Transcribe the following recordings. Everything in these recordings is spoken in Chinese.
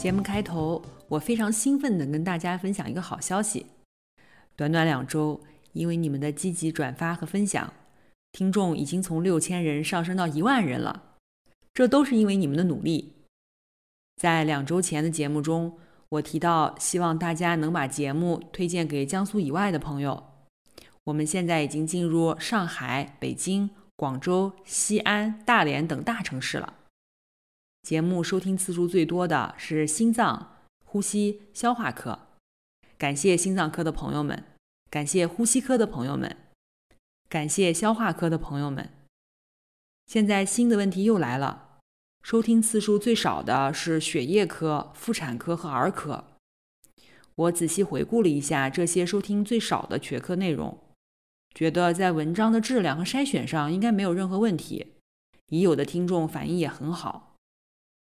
节目开头，我非常兴奋地跟大家分享一个好消息。短短两周，因为你们的积极转发和分享，听众已经从六千人上升到一万人了。这都是因为你们的努力。在两周前的节目中，我提到希望大家能把节目推荐给江苏以外的朋友。我们现在已经进入上海、北京、广州、西安、大连等大城市了。节目收听次数最多的是心脏、呼吸、消化科，感谢心脏科的朋友们，感谢呼吸科的朋友们，感谢消化科的朋友们。现在新的问题又来了，收听次数最少的是血液科、妇产科和儿科。我仔细回顾了一下这些收听最少的学科内容，觉得在文章的质量和筛选上应该没有任何问题，已有的听众反应也很好。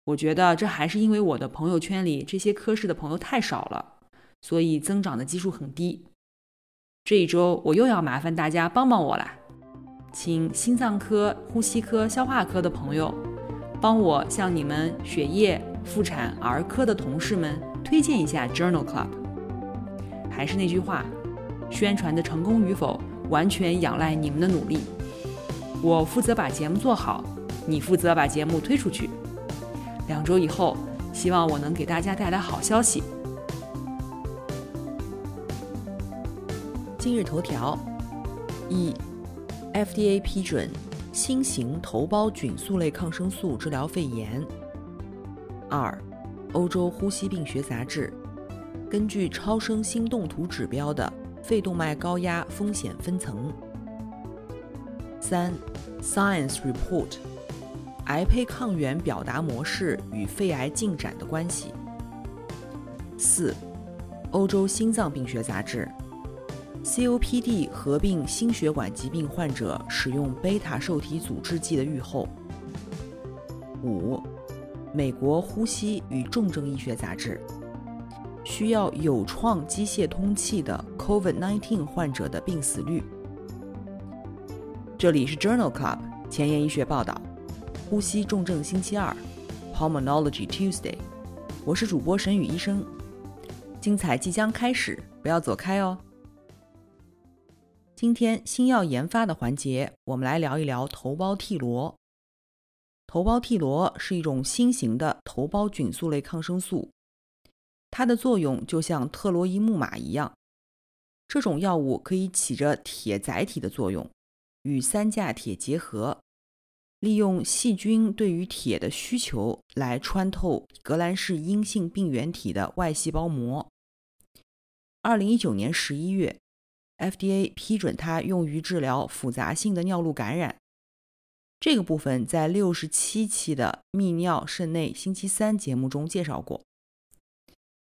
我觉得这还是因为我的朋友圈里这些科室的朋友太少了，所以增长的基数很低。这一周我又要麻烦大家帮帮我啦，请心脏科、呼吸科、消化科的朋友帮我向你们血液、妇产、儿科的同事们推荐一下 Journal Club。还是那句话，宣传的成功与否完全仰赖你们的努力。我负责把节目做好，你负责把节目推出去。两周以后，希望我能给大家带来好消息。今日头条：一，FDA 批准新型头孢菌素类抗生素治疗肺炎。二，欧洲呼吸病学杂志根据超声心动图指标的肺动脉高压风险分层。三，Science Report。癌胚抗原表达模式与肺癌进展的关系。四，欧洲心脏病学杂志，COPD 合并心血管疾病患者使用贝塔受体阻滞剂的预后。五，美国呼吸与重症医学杂志，需要有创机械通气的 COVID-19 患者的病死率。这里是 Journal Club 前沿医学报道。呼吸重症星期二，Pulmonology Tuesday，我是主播沈宇医生，精彩即将开始，不要走开哦。今天新药研发的环节，我们来聊一聊头孢替罗。头孢替罗是一种新型的头孢菌素类抗生素，它的作用就像特洛伊木马一样，这种药物可以起着铁载体的作用，与三价铁结合。利用细菌对于铁的需求来穿透革兰氏阴性病原体的外细胞膜。二零一九年十一月，FDA 批准它用于治疗复杂性的尿路感染。这个部分在六十七期的泌尿肾内星期三节目中介绍过。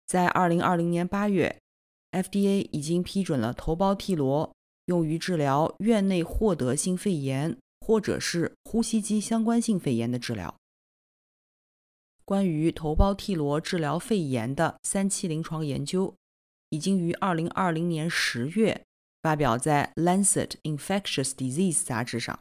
在二零二零年八月，FDA 已经批准了头孢替罗用于治疗院内获得性肺炎。或者是呼吸机相关性肺炎的治疗。关于头孢替罗治疗肺炎的三期临床研究，已经于二零二零年十月发表在《Lancet Infectious Disease》杂志上。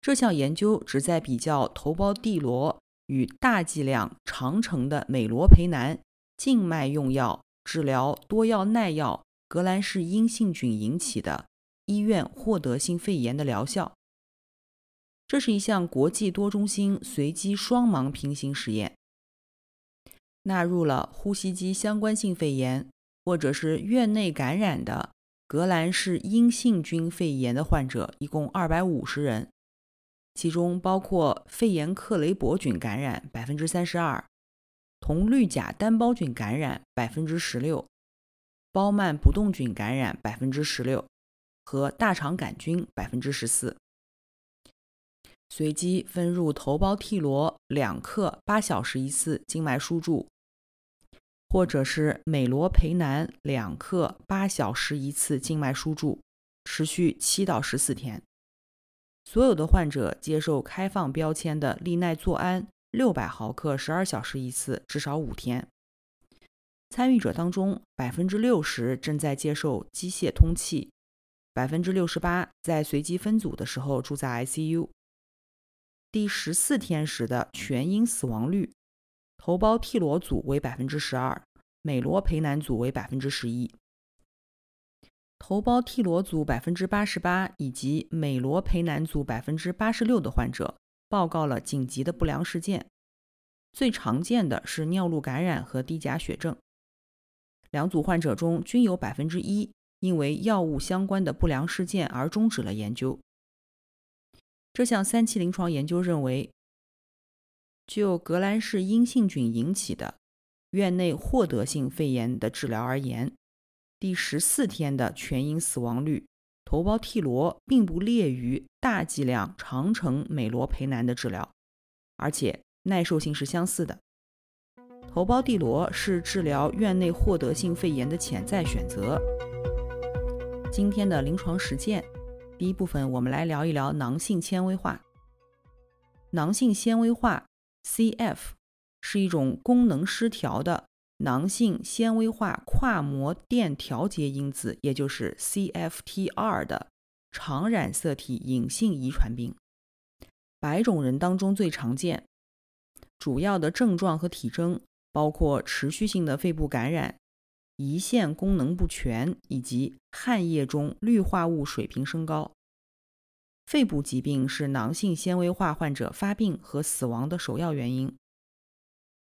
这项研究旨在比较头孢地罗与大剂量长程的美罗培南静脉用药治疗多药耐药革兰氏阴性菌引起的。医院获得性肺炎的疗效。这是一项国际多中心随机双盲平行实验，纳入了呼吸机相关性肺炎或者是院内感染的革兰氏阴性菌肺炎的患者，一共二百五十人，其中包括肺炎克雷伯菌感染百分之三十二，铜绿甲单胞菌感染百分之十六，包曼不动菌感染百分之十六。和大肠杆菌百分之十四。随机分入头孢替罗两克，八小时一次静脉输注，或者是美罗培南两克，八小时一次静脉输注，持续七到十四天。所有的患者接受开放标签的利奈唑胺六百毫克，十二小时一次，至少五天。参与者当中，百分之六十正在接受机械通气，百分之六十八在随机分组的时候住在 ICU。第十四天时的全因死亡率，头孢替罗组为百分之十二，美罗培南组为百分之十一。头孢替罗组百分之八十八以及美罗培南组百分之八十六的患者报告了紧急的不良事件，最常见的是尿路感染和低钾血症。两组患者中均有百分之一因为药物相关的不良事件而终止了研究。这项三期临床研究认为，就革兰氏阴性菌引起的院内获得性肺炎的治疗而言。第十四天的全因死亡率，头孢替罗并不劣于大剂量长程美罗培南的治疗，而且耐受性是相似的。头孢地罗是治疗院内获得性肺炎的潜在选择。今天的临床实践，第一部分我们来聊一聊囊性纤维化。囊性纤维化 （CF） 是一种功能失调的。囊性纤维化跨膜电调节因子，也就是 CFTR 的常染色体隐性遗传病，白种人当中最常见。主要的症状和体征包括持续性的肺部感染、胰腺功能不全以及汗液中氯化物水平升高。肺部疾病是囊性纤维化患者发病和死亡的首要原因。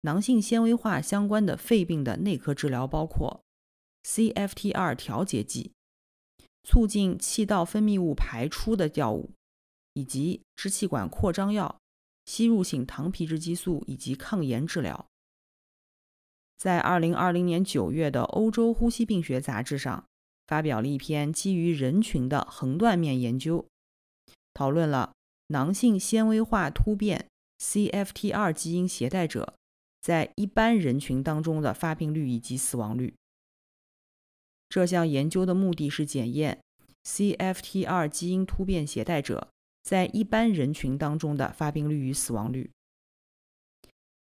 囊性纤维化相关的肺病的内科治疗包括 CFTR 调节剂、促进气道分泌物排出的药物，以及支气管扩张药、吸入性糖皮质激素以及抗炎治疗。在2020年9月的《欧洲呼吸病学杂志》上，发表了一篇基于人群的横断面研究，讨论了囊性纤维化突变 CFTR 基因携带者。在一般人群当中的发病率以及死亡率。这项研究的目的是检验 CFTR 基因突变携带者在一般人群当中的发病率与死亡率。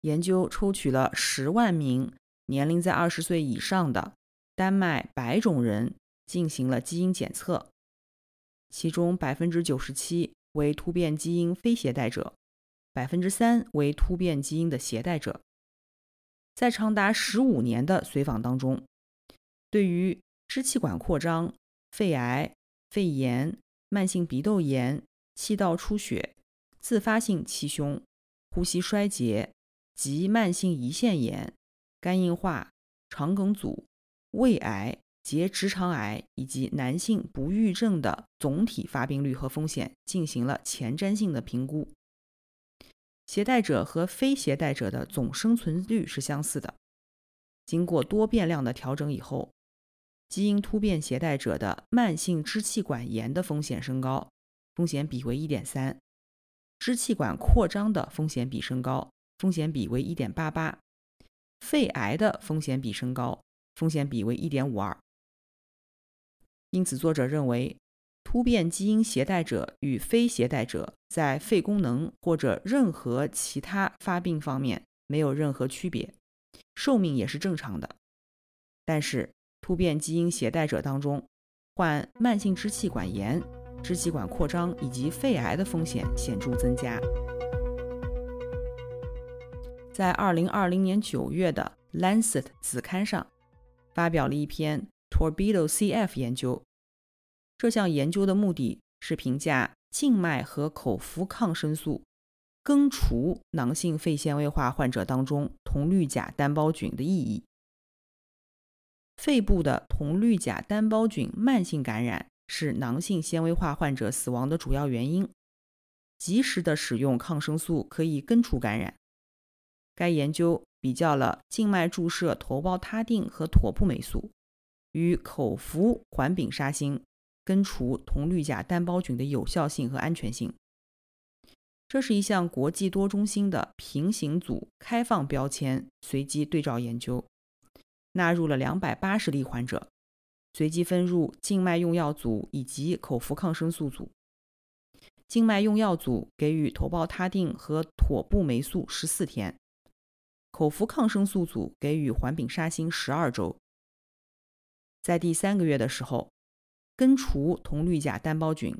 研究抽取了十万名年龄在二十岁以上的丹麦白种人进行了基因检测，其中百分之九十七为突变基因非携带者，百分之三为突变基因的携带者。在长达十五年的随访当中，对于支气管扩张、肺癌、肺炎、慢性鼻窦炎、气道出血、自发性气胸、呼吸衰竭及慢性胰腺炎、肝硬化、肠梗阻、胃癌、结直肠癌以及男性不育症的总体发病率和风险进行了前瞻性的评估。携带者和非携带者的总生存率是相似的。经过多变量的调整以后，基因突变携带者的慢性支气管炎的风险升高，风险比为1.3；支气管扩张的风险比升高，风险比为1.88；肺癌的风险比升高，风险比为1.52。因此，作者认为。突变基因携带者与非携带者在肺功能或者任何其他发病方面没有任何区别，寿命也是正常的。但是，突变基因携带者当中，患慢性支气管炎、支气管扩张以及肺癌的风险显著增加。在2020年9月的《Lancet》子刊上，发表了一篇 Torbido CF 研究。这项研究的目的是评价静脉和口服抗生素根除囊性肺纤维化患者当中铜绿假单胞菌的意义。肺部的铜绿假单胞菌慢性感染是囊性纤维化患者死亡的主要原因。及时的使用抗生素可以根除感染。该研究比较了静脉注射头孢他定和妥布霉素与口服环丙沙星。根除铜绿假单胞菌的有效性和安全性。这是一项国际多中心的平行组开放标签随机对照研究，纳入了两百八十例患者，随机分入静脉用药组以及口服抗生素组。静脉用药组给予头孢他定和妥布霉素十四天，口服抗生素组给予环丙沙星十二周。在第三个月的时候，根除铜绿甲单胞菌，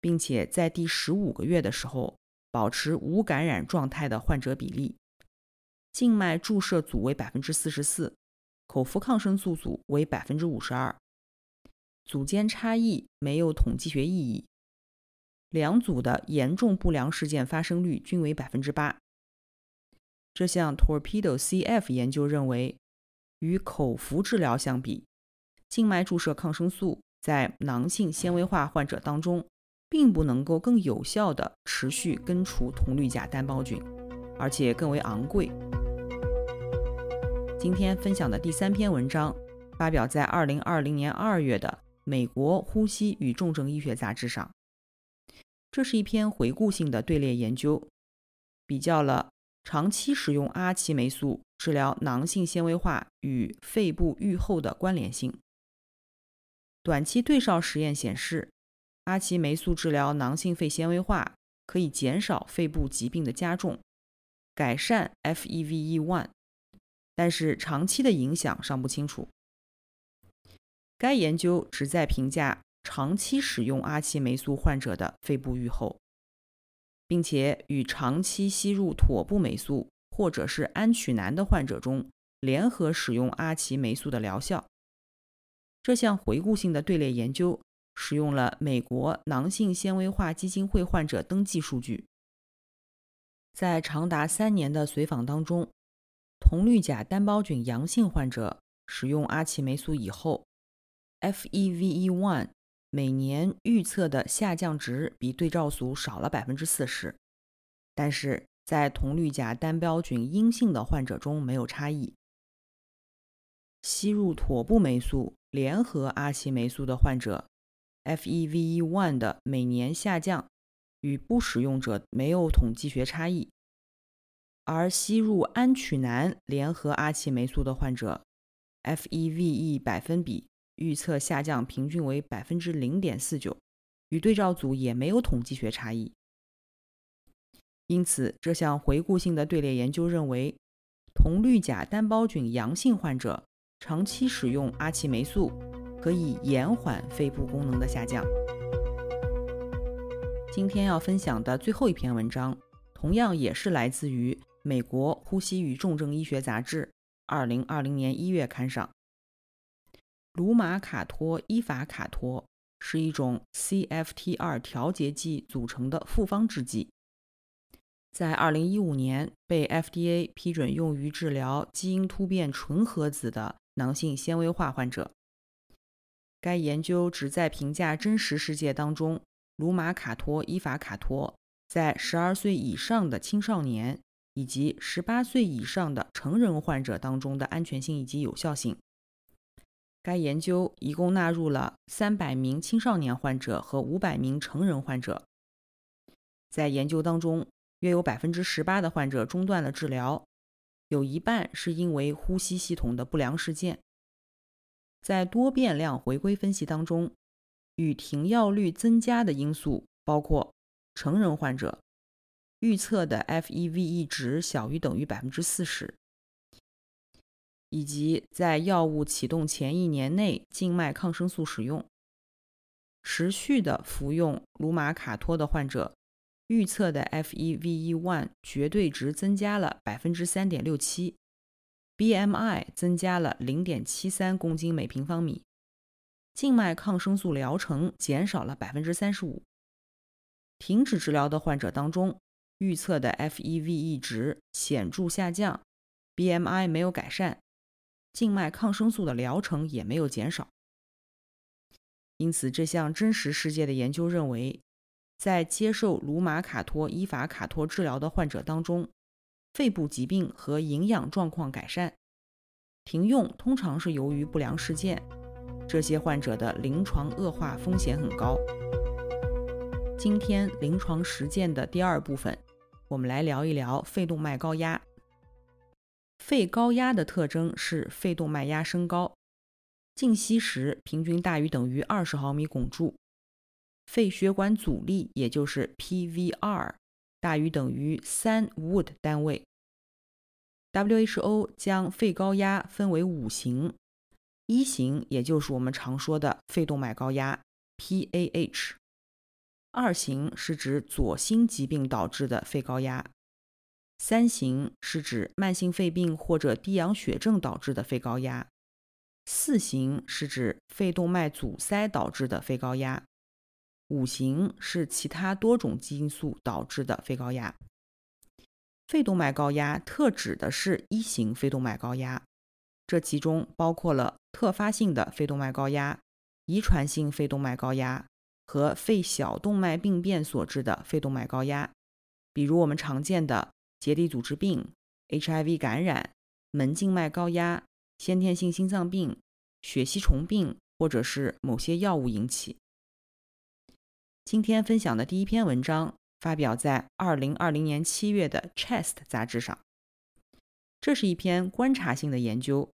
并且在第十五个月的时候。保持无感染状态的患者比例，静脉注射组为百分之四十四，口服抗生素组为百分之五十二，组间差异没有统计学意义。两组的严重不良事件发生率均为百分之八。这项 Torpedo CF 研究认为，与口服治疗相比，静脉注射抗生素在囊性纤维化患者当中。并不能够更有效地持续根除铜绿假单胞菌，而且更为昂贵。今天分享的第三篇文章发表在二零二零年二月的《美国呼吸与重症医学杂志》上。这是一篇回顾性的队列研究，比较了长期使用阿奇霉素治疗囊性纤维化与肺部愈后的关联性。短期对照实验显示。阿奇霉素治疗囊性肺纤维化可以减少肺部疾病的加重，改善 FEV1，但是长期的影响尚不清楚。该研究旨在评价长期使用阿奇霉素患者的肺部愈后，并且与长期吸入妥布霉素或者是安曲南的患者中联合使用阿奇霉素的疗效。这项回顾性的队列研究。使用了美国囊性纤维化基金会患者登记数据，在长达三年的随访当中，铜绿甲单胞菌阳性患者使用阿奇霉素以后，FEV1 每年预测的下降值比对照组少了百分之四十，但是在铜绿假单胞菌阴性的患者中没有差异。吸入妥布霉素联合阿奇霉素的患者。FEV1 的每年下降与不使用者没有统计学差异，而吸入安曲南联合阿奇霉素的患者，FEVE 百分比预测下降平均为百分之零点四九，与对照组也没有统计学差异。因此，这项回顾性的队列研究认为，铜绿假单胞菌阳性患者长期使用阿奇霉素。可以延缓肺部功能的下降。今天要分享的最后一篇文章，同样也是来自于美国呼吸与重症医学杂志二零二零年一月刊上。卢马卡托伊法卡托是一种 CFTR 调节剂组成的复方制剂，在二零一五年被 FDA 批准用于治疗基因突变纯合子的囊性纤维化患者。该研究旨在评价真实世界当中卢马卡托伊法卡托在十二岁以上的青少年以及十八岁以上的成人患者当中的安全性以及有效性。该研究一共纳入了三百名青少年患者和五百名成人患者。在研究当中，约有百分之十八的患者中断了治疗，有一半是因为呼吸系统的不良事件。在多变量回归分析当中，与停药率增加的因素包括成人患者预测的 FEV1 值小于等于百分之四十，以及在药物启动前一年内静脉抗生素使用、持续的服用卢马卡托的患者预测的 FEV1 绝对值增加了百分之三点六七。BMI 增加了零点七三公斤每平方米，静脉抗生素疗程减少了百分之三十五。停止治疗的患者当中，预测的 FEV1 值显著下降，BMI 没有改善，静脉抗生素的疗程也没有减少。因此，这项真实世界的研究认为，在接受卢马卡托伊法卡托治疗的患者当中。肺部疾病和营养状况改善，停用通常是由于不良事件。这些患者的临床恶化风险很高。今天临床实践的第二部分我们来聊一聊肺动脉高压。肺高压的特征是肺动脉压升高，静息时平均大于等于二十毫米汞柱。肺血管阻力也就是 PVR 大于等于三 Wood 单位。WHO 将肺高压分为五型，一型也就是我们常说的肺动脉高压 PAH，二型是指左心疾病导致的肺高压。三型是指慢性肺病或者低氧血症导致的肺高压，四型是指肺动脉阻塞导致的肺高压，五型是其他多种基因素导致的肺高压。肺动脉高压特指的是一型肺动脉高压，这其中包括了特发性的肺动脉高压、遗传性肺动脉高压和肺小动脉病变所致的肺动脉高压，比如我们常见的。结缔组织病、HIV 感染、门静脉高压、先天性心脏病、血吸虫病，或者是某些药物引起。今天分享的第一篇文章发表在2020年7月的《Chest》杂志上。这是一篇观察性的研究，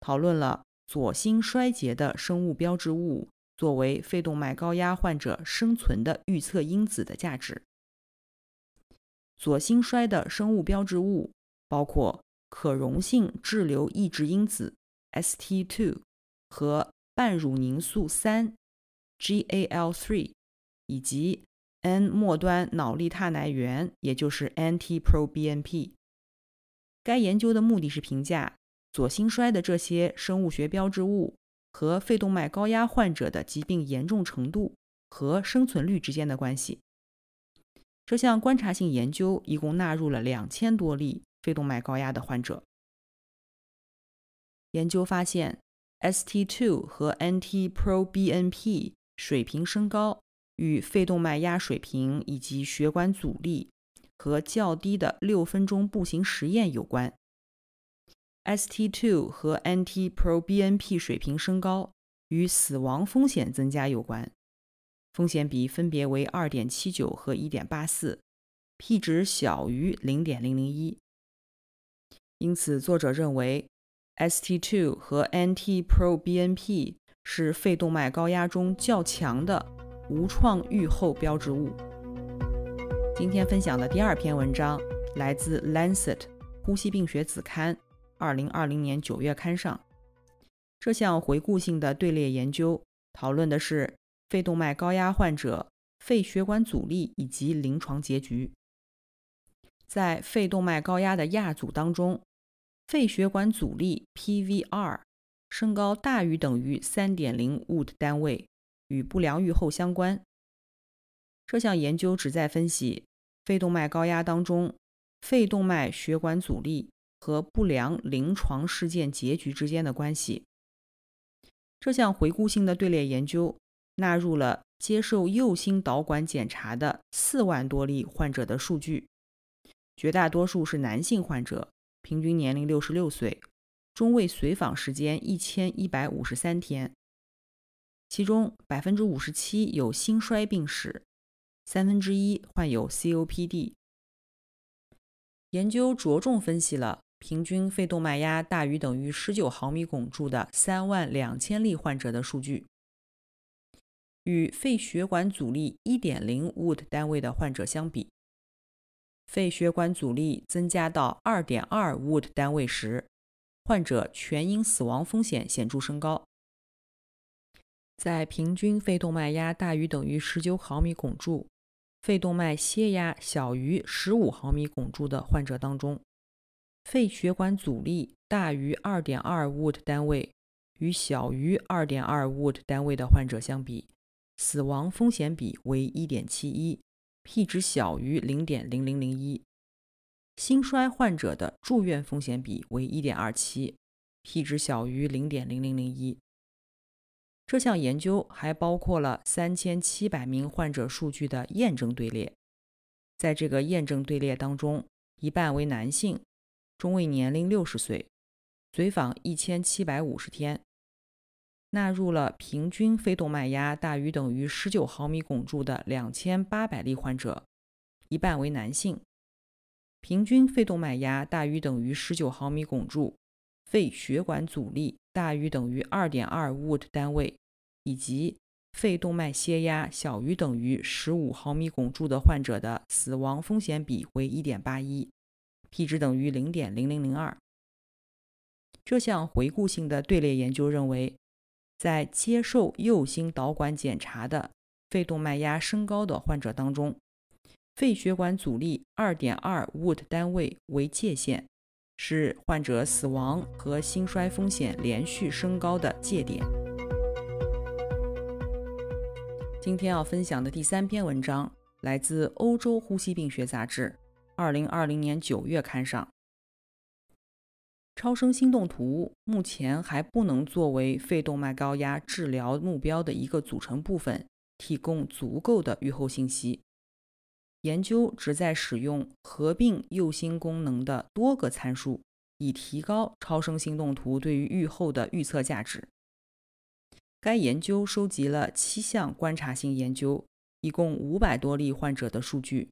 讨论了左心衰竭的生物标志物作为肺动脉高压患者生存的预测因子的价值。左心衰的生物标志物包括可溶性滞留抑制因子 （ST2） 和半乳凝素三 （GAL3） 以及 N 末端脑利他奶源，也就是 NT-proBNP。该研究的目的是评价左心衰的这些生物学标志物和肺动脉高压患者的疾病严重程度和生存率之间的关系。这项观察性研究一共纳入了两千多例肺动脉高压的患者。研究发现，ST2 和 NT-proBNP 水平升高与肺动脉压水平以及血管阻力和较低的六分钟步行实验有关。ST2 和 NT-proBNP 水平升高与死亡风险增加有关。风险比分别为二点七九和一点八四，p 值小于零点零零一。因此，作者认为 ST2 和 NT-proBNP 是肺动脉高压中较强的无创预后标志物。今天分享的第二篇文章来自《Lancet》呼吸病学子刊，二零二零年九月刊上。这项回顾性的队列研究讨论的是。肺动脉高压患者肺血管阻力以及临床结局。在肺动脉高压的亚组当中，肺血管阻力 PVR 升高大于等于3.0 Wood 单位，与不良预后相关。这项研究旨在分析肺动脉高压当中肺动脉血管阻力和不良临床事件结局之间的关系。这项回顾性的队列研究。纳入了接受右心导管检查的四万多例患者的数据，绝大多数是男性患者，平均年龄六十六岁，中位随访时间一千一百五十三天。其中百分之五十七有心衰病史，三分之一患有 COPD。研究着重分析了平均肺动脉压大于等于十九毫米汞柱的三万两千例患者的数据。与肺血管阻力1.0 Wood 单位的患者相比，肺血管阻力增加到2.2 Wood 单位时，患者全因死亡风险显著升高。在平均肺动脉压大于等于19毫米汞柱、肺动脉血压小于15毫米汞柱的患者当中，肺血管阻力大于2.2 Wood 单位与小于2.2 Wood 单位的患者相比。死亡风险比为 1.71，p 值小于0.0001。心衰患者的住院风险比为 1.27，p 值小于0.0001。这项研究还包括了3700名患者数据的验证队列，在这个验证队列当中，一半为男性，中位年龄60岁，随访1750天。纳入了平均肺动脉压大于等于十九毫米汞柱的两千八百例患者，一半为男性，平均肺动脉压大于等于19毫米汞柱，肺血管阻力大于等于 2.2W 单位，以及肺动脉血压小于等于15毫米汞柱的患者的死亡风险比为 1.81，p 值等于0.0002。这项回顾性的队列研究认为，在接受右心导管检查的肺动脉压升高的患者当中，肺血管阻力2.2 Wood 单位为界限，是患者死亡和心衰风险连续升高的界点。今天要分享的第三篇文章来自《欧洲呼吸病学杂志》2020年9月刊上。超声心动图目前还不能作为肺动脉高压治疗目标的一个组成部分，提供足够的预后信息。研究旨在使用合并右心功能的多个参数，以提高超声心动图对于预后的预测价值。该研究收集了七项观察性研究，一共五百多例患者的数据，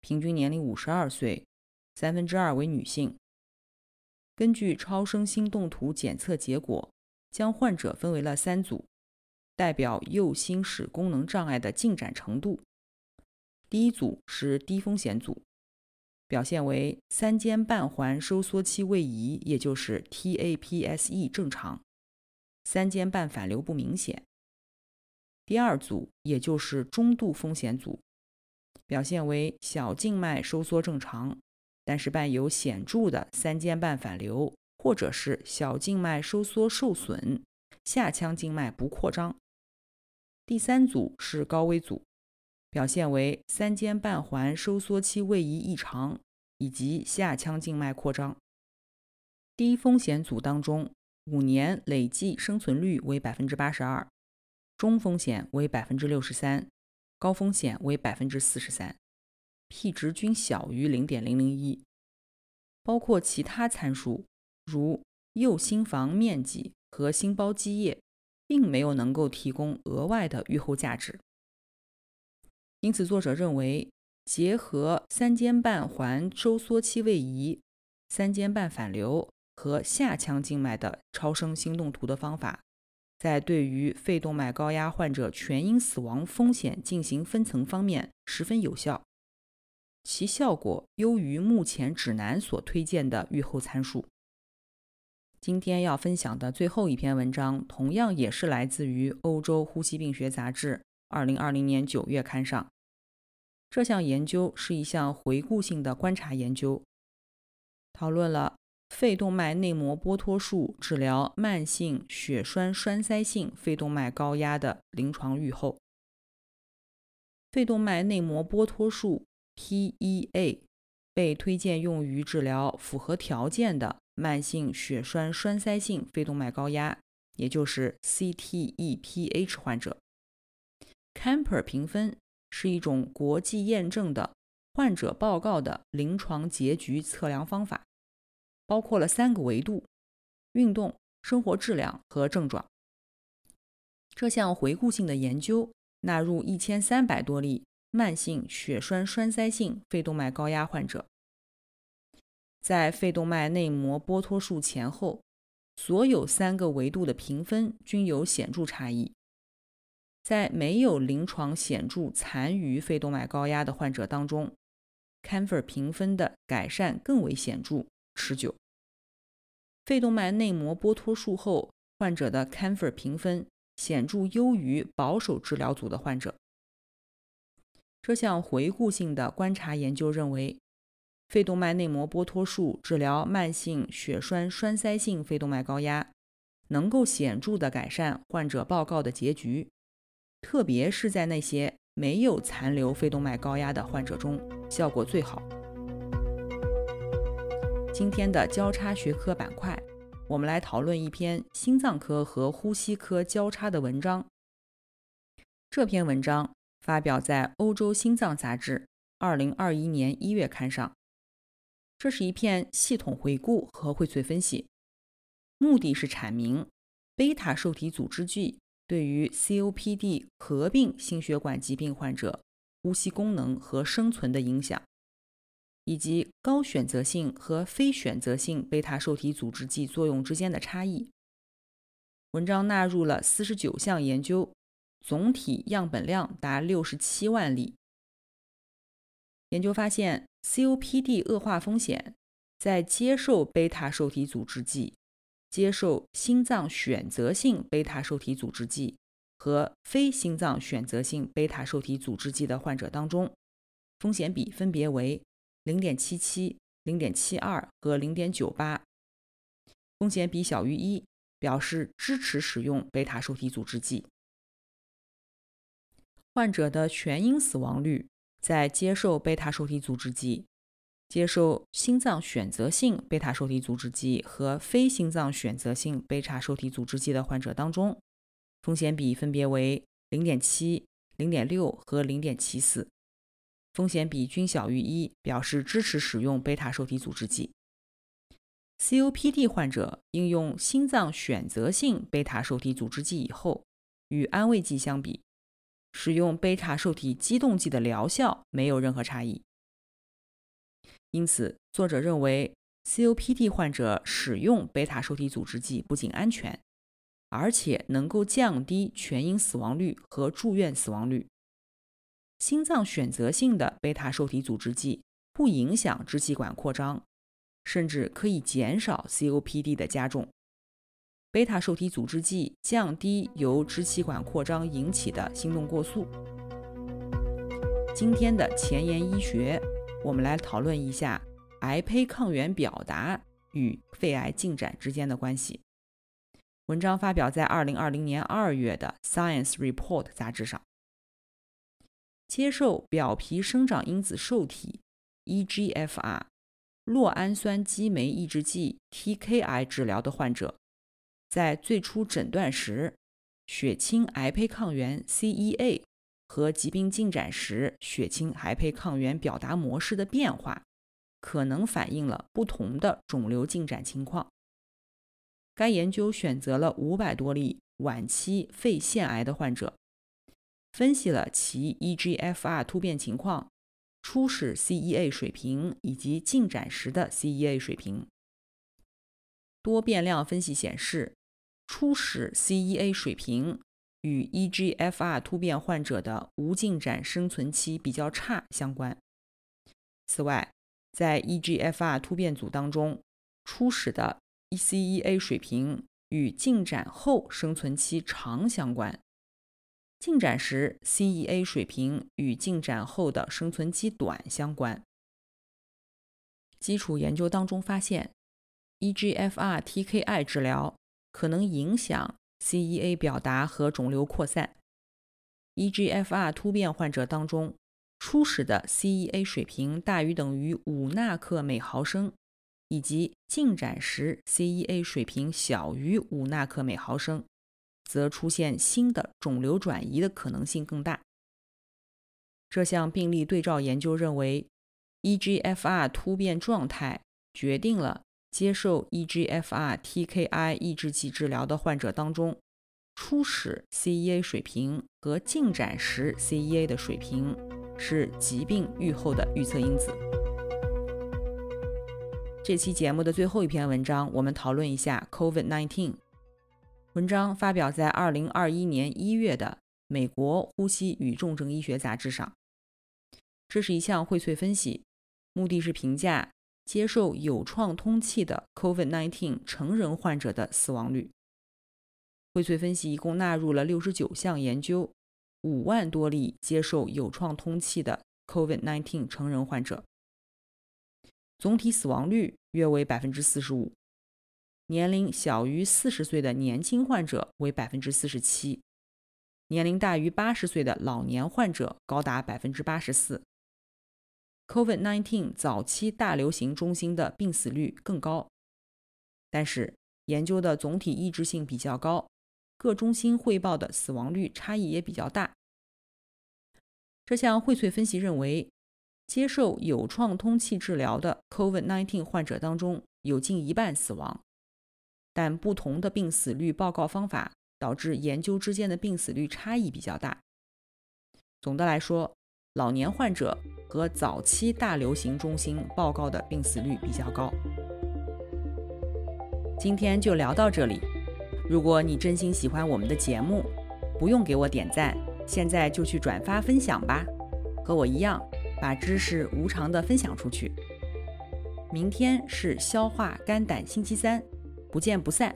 平均年龄五十二岁，三分之二为女性。根据超声心动图检测结果，将患者分为了三组，代表右心室功能障碍的进展程度。第一组是低风险组，表现为三尖半环收缩期位移，也就是 TAPSE 正常，三尖瓣反流不明显。第二组也就是中度风险组，表现为小静脉收缩正常，但是伴有显著的三尖瓣反流，或者是小静脉收缩受损，下腔静脉不扩张。第三组是高危组。表现为三尖瓣环收缩期位移异常以及下腔静脉扩张。低风险组当中，五年累计生存率为百分之八十二，中风险为百分之六十三，高风险为百分之四十三，p 值均小于零点零零一。包括其他参数，如右心房面积和心包积液，并没有能够提供额外的预后价值。因此，作者认为，结合三尖瓣环收缩期位移、三尖瓣反流和下腔静脉的超声心动图的方法，在对于肺动脉高压患者全因死亡风险进行分层方面十分有效，其效果优于目前指南所推荐的预后参数。今天要分享的最后一篇文章，同样也是来自于《欧洲呼吸病学杂志》。二零二零年九月刊上，这项研究是一项回顾性的观察研究，讨论了肺动脉内膜剥脱术治疗慢性血栓栓塞性肺动脉高压的临床预后。肺动脉内膜剥脱术 （PEA） 被推荐用于治疗符合条件的慢性血栓栓塞性肺动脉高压，也就是 CTEPH 患者。Camper 评分是一种国际验证的患者报告的临床结局测量方法，包括了三个维度：运动、生活质量和症状。这项回顾性的研究纳入一千三百多例慢性血栓栓塞性肺动脉高压患者，在肺动脉内膜剥脱术前后，所有三个维度的评分均有显著差异。在没有临床显著残余肺动脉高压的患者当中 c a n f e r 评分的改善更为显著、持久。肺动脉内膜剥脱术后患者的 c a n f e r 评分显著优于保守治疗组的患者。这项回顾性的观察研究认为，肺动脉内膜剥脱术治疗慢性血栓栓塞性肺动脉高压，能够显著地改善患者报告的结局。特别是在那些没有残留肺动脉高压的患者中，效果最好。今天的交叉学科板块，我们来讨论一篇心脏科和呼吸科交叉的文章。这篇文章发表在《欧洲心脏杂志》二零二一年一月刊上。这是一篇系统回顾和荟萃分析，目的是阐明贝塔受体阻织剂。对于 COPD 合并心血管疾病患者呼吸功能和生存的影响。以及高选择性和非选择性贝塔受体阻滞剂作用之间的差异。文章纳入了四十九项研究，总体样本量达六十七万例。研究发现，COPD 恶化风险在接受贝塔受体阻滞剂、接受心脏选择性贝塔受体阻滞剂和非心脏选择性贝塔受体阻滞剂的患者当中，风险比分别为零点七七、零点七二和零点九八。风险比小于一，表示支持使用贝塔受体阻滞剂。患者的全因死亡率。在接受贝塔受体阻滞剂、接受心脏选择性贝塔受体阻滞剂和非心脏选择性贝塔受体阻滞剂的患者当中，风险比分别为零点七、零点六和零点七四，风险比均小于一，表示支持使用贝塔受体阻滞剂。COPD 患者应用心脏选择性贝塔受体阻滞剂以后，与安慰剂相比。使用贝塔受体激动剂的疗效没有任何差异，因此作者认为 COPD 患者使用贝塔受体阻滞剂不仅安全，而且能够降低全因死亡率和住院死亡率。心脏选择性的贝塔受体阻滞剂不影响支气管扩张，甚至可以减少 COPD 的加重。贝塔受体阻滞剂降低由支气管扩张引起的心动过速。今天的前沿医学，我们来讨论一下癌胚抗原表达与肺癌进展之间的关系。文章发表在2020年2月的《Science Report》杂志上。接受表皮生长因子受体 （EGFR） 酪氨酸激酶抑制剂 （TKI） 治疗的患者。在最初诊断时，血清癌胚抗原 （CEA） 和疾病进展时血清癌胚抗原表达模式的变化，可能反映了不同的肿瘤进展情况。该研究选择了五百多例晚期肺腺癌的患者，分析了其 EGFR 突变情况、初始 CEA 水平以及进展时的 CEA 水平。多变量分析显示。初始 CEA 水平与 EGFR 突变患者的无进展生存期比较差相关。此外，在 EGFR 突变组当中，初始的 E C E A 水平与进展后生存期长相关。进展时 CEA 水平与进展后的生存期短相关。基础研究当中发现，EGFR TKI 治疗。可能影响 CEA 表达和肿瘤扩散。EGFR 突变患者当中，初始的 CEA 水平大于等于五纳克每毫升，以及进展时 CEA 水平小于五纳克每毫升，则出现新的肿瘤转移的可能性更大。这项病例对照研究认为，EGFR 突变状态决定了。接受 EGFR TKI 抑制剂治疗的患者当中，初始 CEA 水平和进展时 CEA 的水平是疾病预后的预测因子。这期节目的最后一篇文章，我们讨论一下 COVID-19。文章发表在2021年1月的《美国呼吸与重症医学杂志》上。这是一项荟萃分析，目的是评价。接受有创通气的 COVID-19 成人患者的死亡率。荟萃分析一共纳入了六十九项研究，五万多例接受有创通气的 COVID-19 成人患者，总体死亡率约为百分之四十五，年龄小于四十岁的年轻患者为百分之四十七，年龄大于八十岁的老年患者高达百分之八十四。COVID-19 早期大流行中心的病死率更高，但是研究的总体抑制性比较高，各中心汇报的死亡率差异也比较大。这项荟萃分析认为，接受有创通气治疗的 COVID-19 患者当中有近一半死亡，但不同的病死率报告方法导致研究之间的病死率差异比较大。总的来说，老年患者和早期大流行中心报告的病死率比较高。今天就聊到这里。如果你真心喜欢我们的节目，不用给我点赞，现在就去转发分享吧，和我一样，把知识无偿的分享出去。明天是消化肝胆星期三，不见不散。